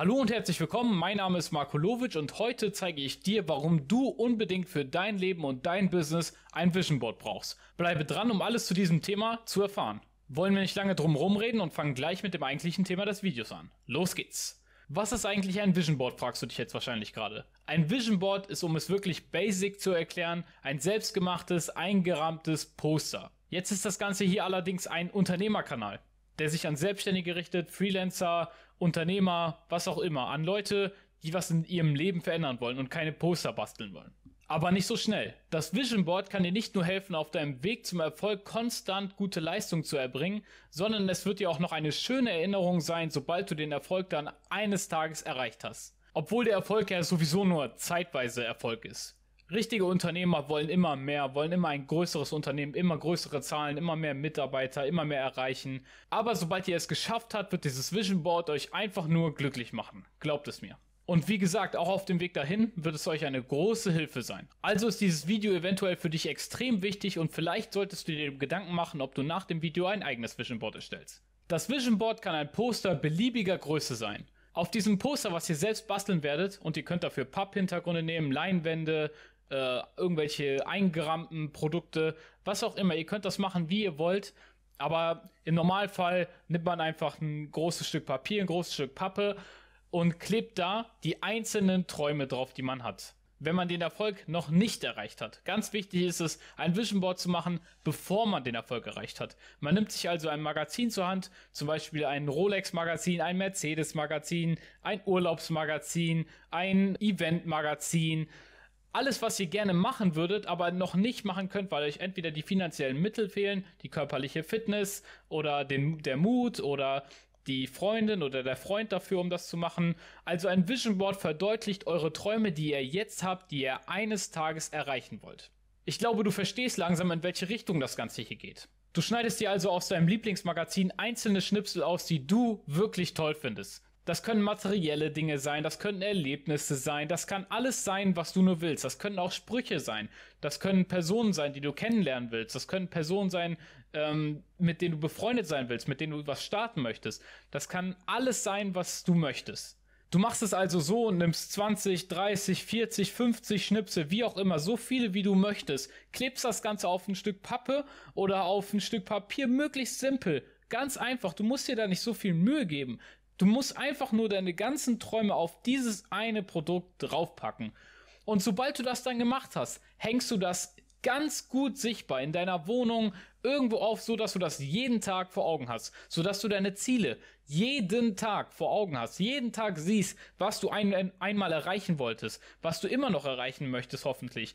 Hallo und herzlich willkommen, mein Name ist Marko Lovic und heute zeige ich dir, warum du unbedingt für dein Leben und dein Business ein Vision Board brauchst. Bleibe dran, um alles zu diesem Thema zu erfahren. Wollen wir nicht lange drum rumreden und fangen gleich mit dem eigentlichen Thema des Videos an. Los geht's! Was ist eigentlich ein Vision Board, fragst du dich jetzt wahrscheinlich gerade. Ein Vision Board ist, um es wirklich basic zu erklären, ein selbstgemachtes, eingerahmtes Poster. Jetzt ist das Ganze hier allerdings ein Unternehmerkanal der sich an Selbstständige richtet, Freelancer, Unternehmer, was auch immer, an Leute, die was in ihrem Leben verändern wollen und keine Poster basteln wollen. Aber nicht so schnell. Das Vision Board kann dir nicht nur helfen, auf deinem Weg zum Erfolg konstant gute Leistung zu erbringen, sondern es wird dir auch noch eine schöne Erinnerung sein, sobald du den Erfolg dann eines Tages erreicht hast. Obwohl der Erfolg ja sowieso nur zeitweise Erfolg ist. Richtige Unternehmer wollen immer mehr, wollen immer ein größeres Unternehmen, immer größere Zahlen, immer mehr Mitarbeiter, immer mehr erreichen. Aber sobald ihr es geschafft habt, wird dieses Vision Board euch einfach nur glücklich machen. Glaubt es mir. Und wie gesagt, auch auf dem Weg dahin wird es euch eine große Hilfe sein. Also ist dieses Video eventuell für dich extrem wichtig und vielleicht solltest du dir Gedanken machen, ob du nach dem Video ein eigenes Vision Board erstellst. Das Vision Board kann ein Poster beliebiger Größe sein. Auf diesem Poster, was ihr selbst basteln werdet, und ihr könnt dafür Papphintergründe nehmen, Leinwände, äh, irgendwelche eingerammten Produkte, was auch immer. Ihr könnt das machen, wie ihr wollt. Aber im Normalfall nimmt man einfach ein großes Stück Papier, ein großes Stück Pappe und klebt da die einzelnen Träume drauf, die man hat. Wenn man den Erfolg noch nicht erreicht hat. Ganz wichtig ist es, ein Vision Board zu machen, bevor man den Erfolg erreicht hat. Man nimmt sich also ein Magazin zur Hand, zum Beispiel ein Rolex-Magazin, ein Mercedes-Magazin, ein Urlaubsmagazin, ein Event-Magazin, alles, was ihr gerne machen würdet, aber noch nicht machen könnt, weil euch entweder die finanziellen Mittel fehlen, die körperliche Fitness oder den, der Mut oder die Freundin oder der Freund dafür, um das zu machen. Also ein Vision Board verdeutlicht eure Träume, die ihr jetzt habt, die ihr eines Tages erreichen wollt. Ich glaube, du verstehst langsam, in welche Richtung das Ganze hier geht. Du schneidest dir also aus deinem Lieblingsmagazin einzelne Schnipsel aus, die du wirklich toll findest. Das können materielle Dinge sein, das können Erlebnisse sein, das kann alles sein, was du nur willst. Das können auch Sprüche sein, das können Personen sein, die du kennenlernen willst, das können Personen sein, ähm, mit denen du befreundet sein willst, mit denen du was starten möchtest. Das kann alles sein, was du möchtest. Du machst es also so und nimmst 20, 30, 40, 50 Schnipsel, wie auch immer, so viele wie du möchtest, klebst das Ganze auf ein Stück Pappe oder auf ein Stück Papier, möglichst simpel. Ganz einfach, du musst dir da nicht so viel Mühe geben. Du musst einfach nur deine ganzen Träume auf dieses eine Produkt draufpacken. Und sobald du das dann gemacht hast, hängst du das ganz gut sichtbar in deiner Wohnung irgendwo auf, so dass du das jeden Tag vor Augen hast, so dass du deine Ziele jeden Tag vor Augen hast, jeden Tag siehst, was du ein, einmal erreichen wolltest, was du immer noch erreichen möchtest, hoffentlich,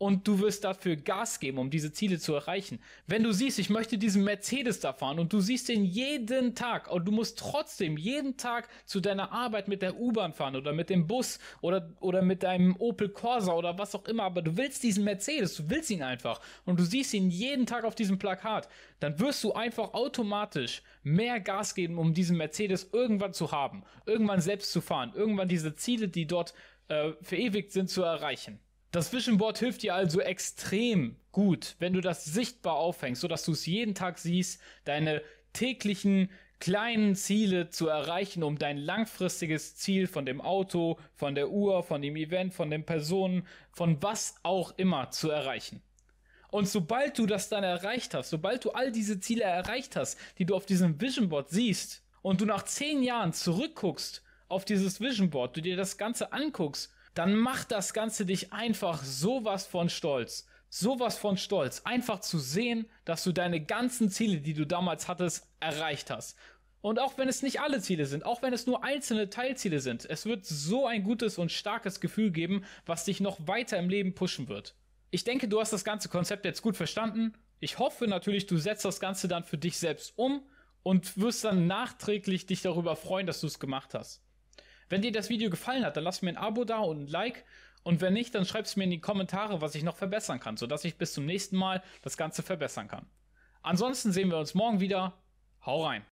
und du wirst dafür Gas geben, um diese Ziele zu erreichen. Wenn du siehst, ich möchte diesen Mercedes da fahren und du siehst den jeden Tag und du musst trotzdem jeden Tag zu deiner Arbeit mit der U-Bahn fahren oder mit dem Bus oder, oder mit deinem Opel Corsa oder was auch immer, aber du willst diesen Mercedes, du willst ihn einfach und du siehst ihn jeden Tag auf diesem Plakat, dann wirst du einfach automatisch mehr Gas geben, um diesen Mercedes irgendwann zu haben, irgendwann selbst zu fahren, irgendwann diese Ziele, die dort äh, verewigt sind, zu erreichen. Das Vision Board hilft dir also extrem gut, wenn du das sichtbar aufhängst, so dass du es jeden Tag siehst, deine täglichen kleinen Ziele zu erreichen, um dein langfristiges Ziel von dem Auto, von der Uhr, von dem Event, von den Personen, von was auch immer zu erreichen. Und sobald du das dann erreicht hast, sobald du all diese Ziele erreicht hast, die du auf diesem Vision Board siehst, und du nach zehn Jahren zurückguckst auf dieses Vision Board, du dir das Ganze anguckst dann macht das Ganze dich einfach sowas von stolz. Sowas von stolz. Einfach zu sehen, dass du deine ganzen Ziele, die du damals hattest, erreicht hast. Und auch wenn es nicht alle Ziele sind, auch wenn es nur einzelne Teilziele sind, es wird so ein gutes und starkes Gefühl geben, was dich noch weiter im Leben pushen wird. Ich denke, du hast das ganze Konzept jetzt gut verstanden. Ich hoffe natürlich, du setzt das Ganze dann für dich selbst um und wirst dann nachträglich dich darüber freuen, dass du es gemacht hast. Wenn dir das Video gefallen hat, dann lass mir ein Abo da und ein Like. Und wenn nicht, dann schreib es mir in die Kommentare, was ich noch verbessern kann, sodass ich bis zum nächsten Mal das Ganze verbessern kann. Ansonsten sehen wir uns morgen wieder. Hau rein!